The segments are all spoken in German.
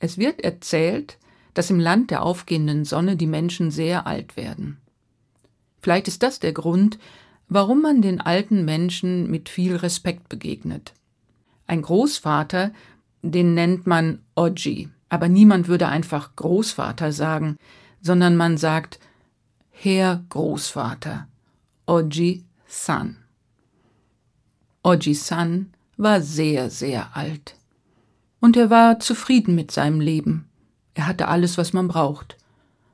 Es wird erzählt, dass im Land der aufgehenden Sonne die Menschen sehr alt werden. Vielleicht ist das der Grund, warum man den alten Menschen mit viel Respekt begegnet. Ein Großvater, den nennt man Oji, aber niemand würde einfach Großvater sagen, sondern man sagt Herr Großvater, Oji-san. Oji-san war sehr, sehr alt. Und er war zufrieden mit seinem Leben. Er hatte alles, was man braucht.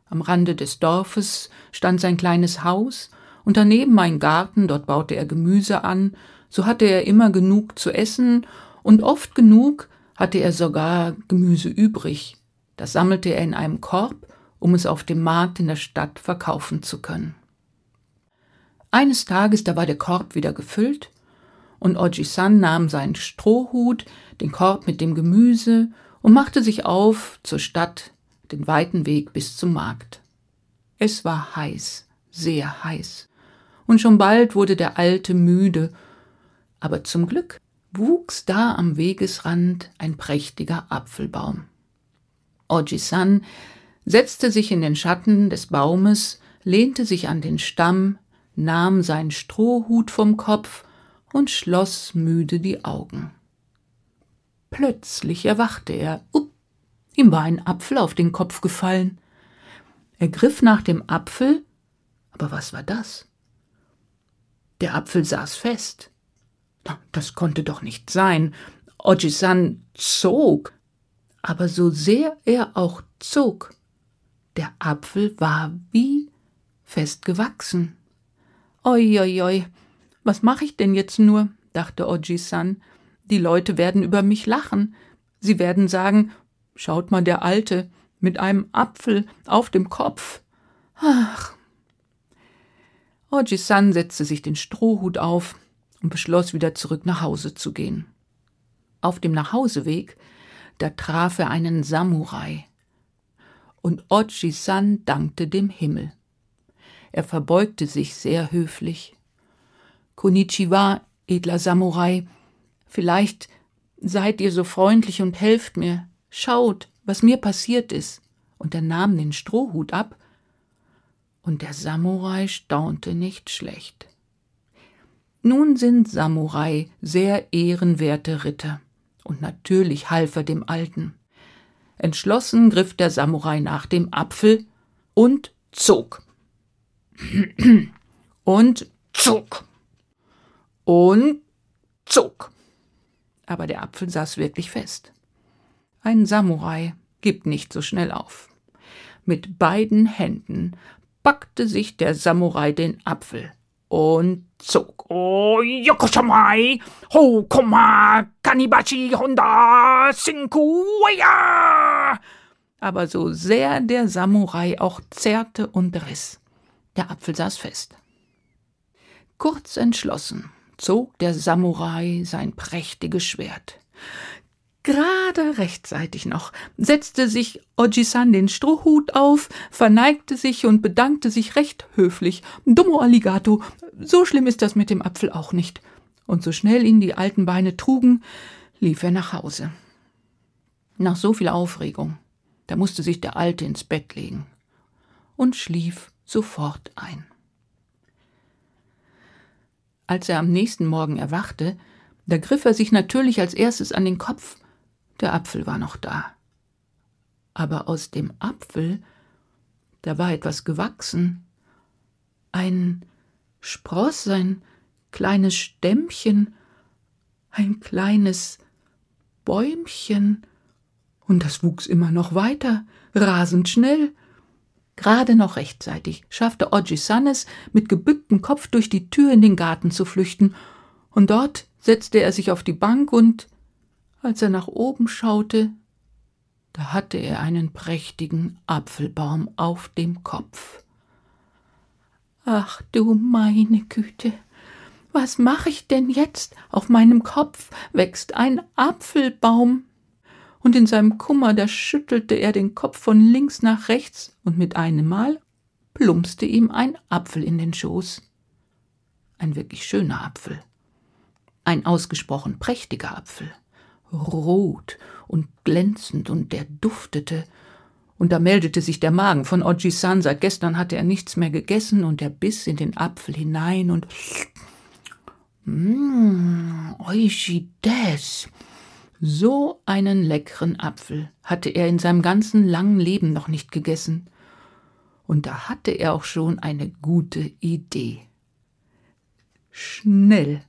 Am Rande des Dorfes stand sein kleines Haus, und daneben ein Garten, dort baute er Gemüse an, so hatte er immer genug zu essen, und oft genug hatte er sogar Gemüse übrig. Das sammelte er in einem Korb, um es auf dem Markt in der Stadt verkaufen zu können. Eines Tages, da war der Korb wieder gefüllt, und Oji-san nahm seinen Strohhut, den Korb mit dem Gemüse und machte sich auf zur Stadt, den weiten Weg bis zum Markt. Es war heiß, sehr heiß, und schon bald wurde der Alte müde, aber zum Glück wuchs da am Wegesrand ein prächtiger Apfelbaum. Oji-san setzte sich in den Schatten des Baumes, lehnte sich an den Stamm, nahm seinen Strohhut vom Kopf und schloss müde die Augen. Plötzlich erwachte er. Upp, ihm war ein Apfel auf den Kopf gefallen. Er griff nach dem Apfel, aber was war das? Der Apfel saß fest. Das konnte doch nicht sein. Oji-san zog. Aber so sehr er auch zog, der Apfel war wie fest gewachsen. Oi, oi, oi, was mache ich denn jetzt nur? dachte Oji-san. Die Leute werden über mich lachen. Sie werden sagen, schaut mal der Alte mit einem Apfel auf dem Kopf. Ach. Oji-san setzte sich den Strohhut auf und beschloss wieder zurück nach Hause zu gehen. Auf dem Nachhauseweg, da traf er einen Samurai. Und Oji-san dankte dem Himmel. Er verbeugte sich sehr höflich. Konnichiwa, edler Samurai. Vielleicht seid ihr so freundlich und helft mir. Schaut, was mir passiert ist. Und er nahm den Strohhut ab. Und der Samurai staunte nicht schlecht. Nun sind Samurai sehr ehrenwerte Ritter. Und natürlich half er dem Alten. Entschlossen griff der Samurai nach dem Apfel und zog. und zog und zog. Aber der Apfel saß wirklich fest. Ein Samurai gibt nicht so schnell auf. Mit beiden Händen packte sich der Samurai den Apfel und zog. Oh, Yokoshamai, Hokoma, Kanibachi, Honda, Sinku, ja! Aber so sehr der Samurai auch zerrte und riss, der Apfel saß fest. Kurz entschlossen zog der Samurai sein prächtiges Schwert. Gerade rechtzeitig noch setzte sich Ojisan den Strohhut auf, verneigte sich und bedankte sich recht höflich. Dummo Alligato, so schlimm ist das mit dem Apfel auch nicht. Und so schnell ihn die alten Beine trugen, lief er nach Hause. Nach so viel Aufregung, da musste sich der Alte ins Bett legen und schlief sofort ein. Als er am nächsten Morgen erwachte, da griff er sich natürlich als erstes an den Kopf. Der Apfel war noch da. Aber aus dem Apfel, da war etwas gewachsen. Ein Spross, ein kleines Stämmchen, ein kleines Bäumchen, und das wuchs immer noch weiter, rasend schnell. Gerade noch rechtzeitig schaffte Oji-san es, mit gebücktem Kopf durch die Tür in den Garten zu flüchten, und dort setzte er sich auf die Bank und, als er nach oben schaute, da hatte er einen prächtigen Apfelbaum auf dem Kopf. Ach du meine Güte, was mache ich denn jetzt? Auf meinem Kopf wächst ein Apfelbaum und in seinem Kummer da schüttelte er den Kopf von links nach rechts, und mit einem Mal plumpste ihm ein Apfel in den Schoß. Ein wirklich schöner Apfel. Ein ausgesprochen prächtiger Apfel. Rot und glänzend und der duftete. Und da meldete sich der Magen von Oji-san. Seit gestern hatte er nichts mehr gegessen und er biss in den Apfel hinein und. Mmm, oishi des. So einen leckeren Apfel hatte er in seinem ganzen langen Leben noch nicht gegessen. Und da hatte er auch schon eine gute Idee. Schnell,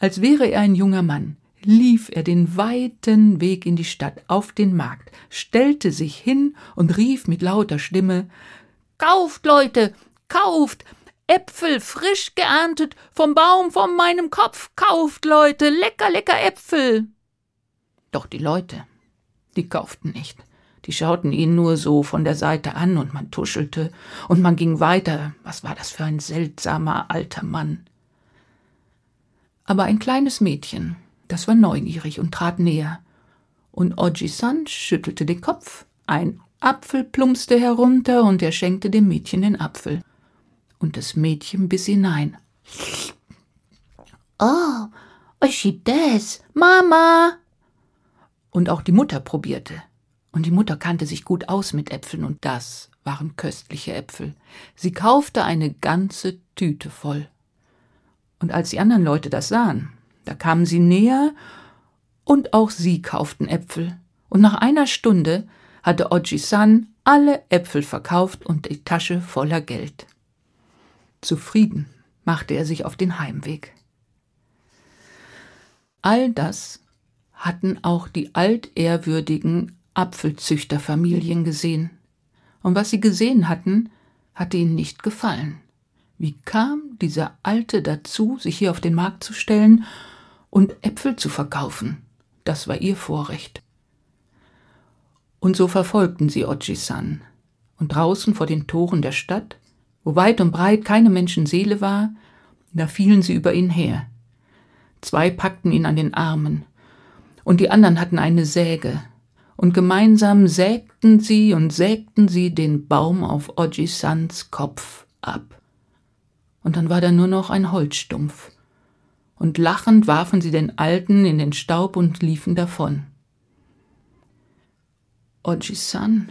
als wäre er ein junger Mann, lief er den weiten Weg in die Stadt auf den Markt, stellte sich hin und rief mit lauter Stimme Kauft, Leute, kauft. Äpfel frisch geerntet vom Baum von meinem Kopf. Kauft, Leute, lecker, lecker Äpfel. Doch die Leute, die kauften nicht. Die schauten ihn nur so von der Seite an und man tuschelte und man ging weiter. Was war das für ein seltsamer alter Mann? Aber ein kleines Mädchen, das war neugierig und trat näher. Und Oji-san schüttelte den Kopf. Ein Apfel plumpste herunter und er schenkte dem Mädchen den Apfel. Und das Mädchen biss hinein. Oh, Oshides, Mama! Und auch die Mutter probierte. Und die Mutter kannte sich gut aus mit Äpfeln, und das waren köstliche Äpfel. Sie kaufte eine ganze Tüte voll. Und als die anderen Leute das sahen, da kamen sie näher, und auch sie kauften Äpfel. Und nach einer Stunde hatte Oji-san alle Äpfel verkauft und die Tasche voller Geld. Zufrieden machte er sich auf den Heimweg. All das hatten auch die altehrwürdigen Apfelzüchterfamilien gesehen. Und was sie gesehen hatten, hatte ihnen nicht gefallen. Wie kam dieser Alte dazu, sich hier auf den Markt zu stellen und Äpfel zu verkaufen? Das war ihr Vorrecht. Und so verfolgten sie Oji-san. Und draußen vor den Toren der Stadt, wo weit und breit keine Menschenseele war, da fielen sie über ihn her. Zwei packten ihn an den Armen, und die anderen hatten eine Säge, und gemeinsam sägten sie und sägten sie den Baum auf Oji-sans Kopf ab. Und dann war da nur noch ein Holzstumpf. Und lachend warfen sie den Alten in den Staub und liefen davon. Oji-san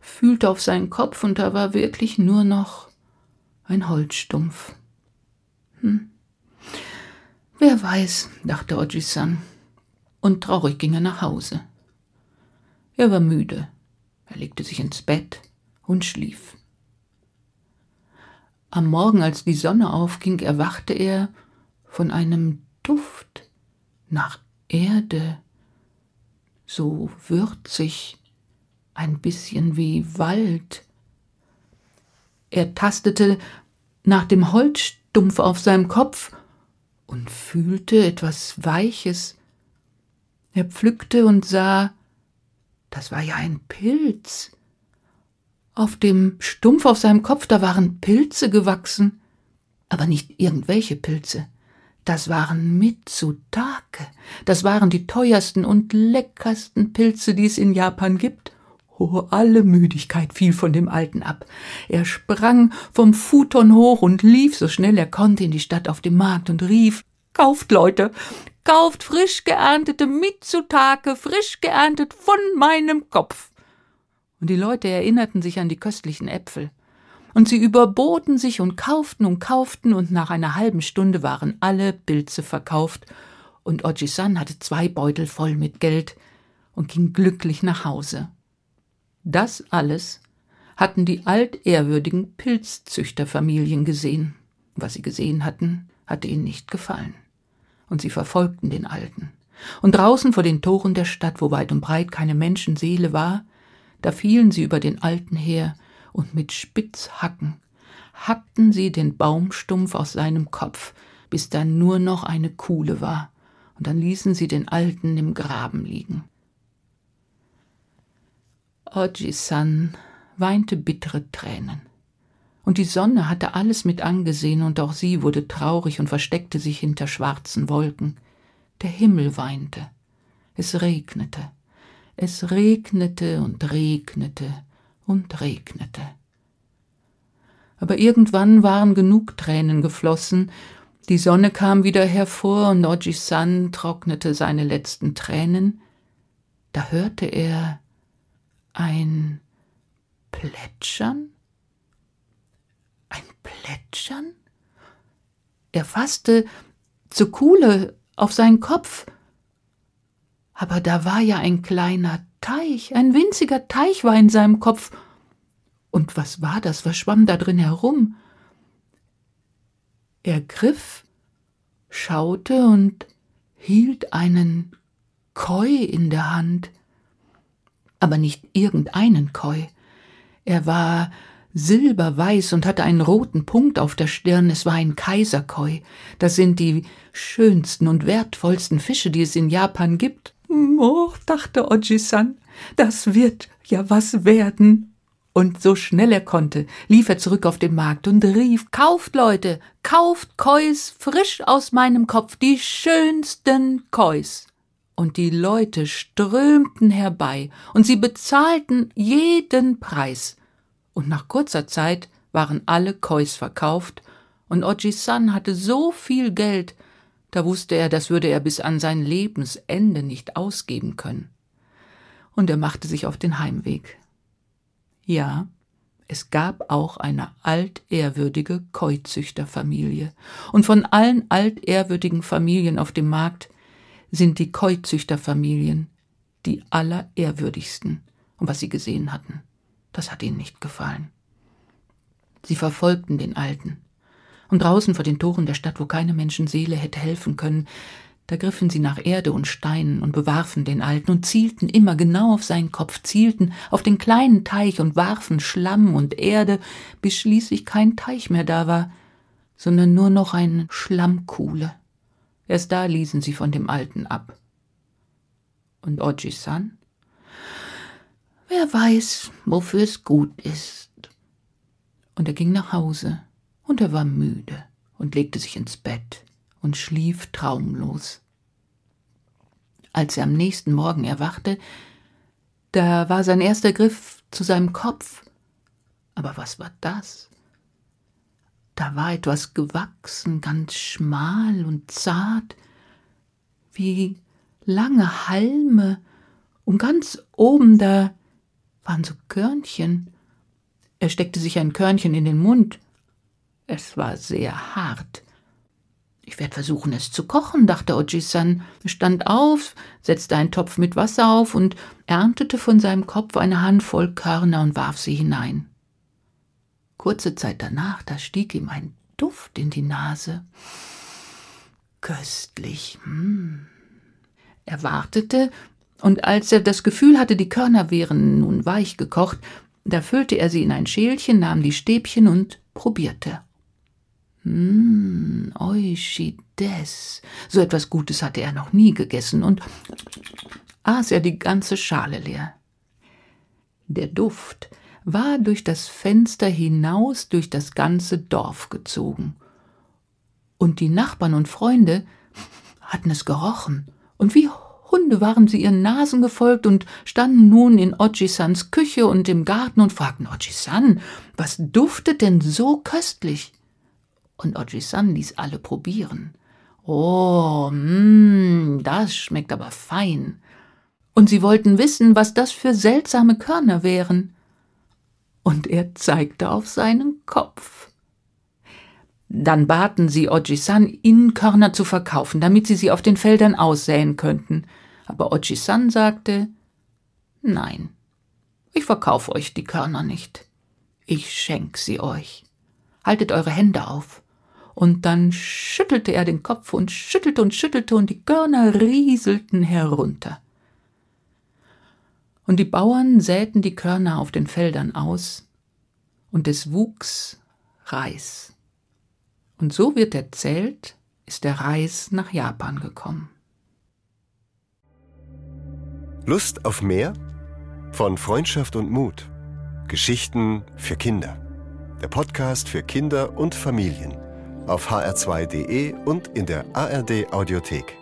fühlte auf seinen Kopf und da war wirklich nur noch ein Holzstumpf. Hm. Wer weiß, dachte Oji-san, und traurig ging er nach Hause. Er war müde, er legte sich ins Bett und schlief. Am Morgen, als die Sonne aufging, erwachte er von einem Duft nach Erde, so würzig, ein bisschen wie Wald. Er tastete nach dem Holzstumpf auf seinem Kopf und fühlte etwas Weiches. Er pflückte und sah, das war ja ein Pilz. Auf dem Stumpf auf seinem Kopf, da waren Pilze gewachsen, aber nicht irgendwelche Pilze. Das waren Mitsutake. Das waren die teuersten und leckersten Pilze, die es in Japan gibt. Oh, alle Müdigkeit fiel von dem Alten ab. Er sprang vom Futon hoch und lief so schnell er konnte in die Stadt auf dem Markt und rief Kauft, Leute, kauft frisch geerntete Mitsutake, frisch geerntet von meinem Kopf und die Leute erinnerten sich an die köstlichen Äpfel. Und sie überboten sich und kauften und kauften, und nach einer halben Stunde waren alle Pilze verkauft, und Oji-san hatte zwei Beutel voll mit Geld und ging glücklich nach Hause. Das alles hatten die altehrwürdigen Pilzzüchterfamilien gesehen. Was sie gesehen hatten, hatte ihnen nicht gefallen. Und sie verfolgten den Alten. Und draußen vor den Toren der Stadt, wo weit und breit keine Menschenseele war, da fielen sie über den Alten her, und mit Spitzhacken hackten sie den Baumstumpf aus seinem Kopf, bis da nur noch eine Kuhle war, und dann ließen sie den Alten im Graben liegen. Oji-san weinte bittere Tränen. Und die Sonne hatte alles mit angesehen, und auch sie wurde traurig und versteckte sich hinter schwarzen Wolken. Der Himmel weinte. Es regnete. Es regnete und regnete und regnete. Aber irgendwann waren genug Tränen geflossen, die Sonne kam wieder hervor und Oji-san trocknete seine letzten Tränen, Da hörte er ein Plätschern? Plätschern? Er fasste zur Kuhle auf seinen Kopf. Aber da war ja ein kleiner Teich, ein winziger Teich war in seinem Kopf. Und was war das? Was schwamm da drin herum? Er griff, schaute und hielt einen Koi in der Hand. Aber nicht irgendeinen Koi. Er war silberweiß und hatte einen roten Punkt auf der Stirn. Es war ein Kaiserkoi. Das sind die schönsten und wertvollsten Fische, die es in Japan gibt. Oh, dachte Oji-san, das wird ja was werden. Und so schnell er konnte, lief er zurück auf den Markt und rief Kauft, Leute, kauft Kois frisch aus meinem Kopf, die schönsten Kois. Und die Leute strömten herbei, und sie bezahlten jeden Preis. Und nach kurzer Zeit waren alle Kois verkauft, und Oji-san hatte so viel Geld, da wusste er, das würde er bis an sein Lebensende nicht ausgeben können. Und er machte sich auf den Heimweg. Ja, es gab auch eine altehrwürdige Keuzüchterfamilie, und von allen altehrwürdigen Familien auf dem Markt sind die Keuzüchterfamilien die allerehrwürdigsten, und was sie gesehen hatten, das hat ihnen nicht gefallen. Sie verfolgten den Alten, und draußen vor den Toren der Stadt, wo keine Menschenseele hätte helfen können, da griffen sie nach Erde und Steinen und bewarfen den Alten und zielten immer genau auf seinen Kopf, zielten auf den kleinen Teich und warfen Schlamm und Erde, bis schließlich kein Teich mehr da war, sondern nur noch eine Schlammkuhle. Erst da ließen sie von dem Alten ab. Und Oji-san? Wer weiß, wofür es gut ist. Und er ging nach Hause und er war müde und legte sich ins Bett und schlief traumlos. Als er am nächsten Morgen erwachte, da war sein erster Griff zu seinem Kopf. Aber was war das? Da war etwas gewachsen, ganz schmal und zart, wie lange Halme, und ganz oben da waren so Körnchen. Er steckte sich ein Körnchen in den Mund es war sehr hart. Ich werde versuchen, es zu kochen, dachte Oji-san, stand auf, setzte einen Topf mit Wasser auf und erntete von seinem Kopf eine Handvoll Körner und warf sie hinein. Kurze Zeit danach, da stieg ihm ein Duft in die Nase. Köstlich. Hm. Er wartete, und als er das Gefühl hatte, die Körner wären nun weich gekocht, da füllte er sie in ein Schälchen, nahm die Stäbchen und probierte. Hm, Euschides. So etwas Gutes hatte er noch nie gegessen und aß er die ganze Schale leer. Der Duft war durch das Fenster hinaus durch das ganze Dorf gezogen. Und die Nachbarn und Freunde hatten es gerochen, und wie Hunde waren sie ihren Nasen gefolgt und standen nun in Ochisans Küche und im Garten und fragten Ochisan, was duftet denn so köstlich? und Oji-san ließ alle probieren. Oh, mh, das schmeckt aber fein. Und sie wollten wissen, was das für seltsame Körner wären. Und er zeigte auf seinen Kopf. Dann baten sie Oji-san, ihnen Körner zu verkaufen, damit sie sie auf den Feldern aussäen könnten. Aber Oji-san sagte, nein, ich verkaufe euch die Körner nicht. Ich schenk sie euch. Haltet eure Hände auf und dann schüttelte er den Kopf und schüttelte und schüttelte und die Körner rieselten herunter. Und die Bauern säten die Körner auf den Feldern aus, und es wuchs Reis. Und so wird erzählt, ist der Reis nach Japan gekommen. Lust auf mehr? Von Freundschaft und Mut. Geschichten für Kinder. Der Podcast für Kinder und Familien auf hr2.de und in der ARD Audiothek.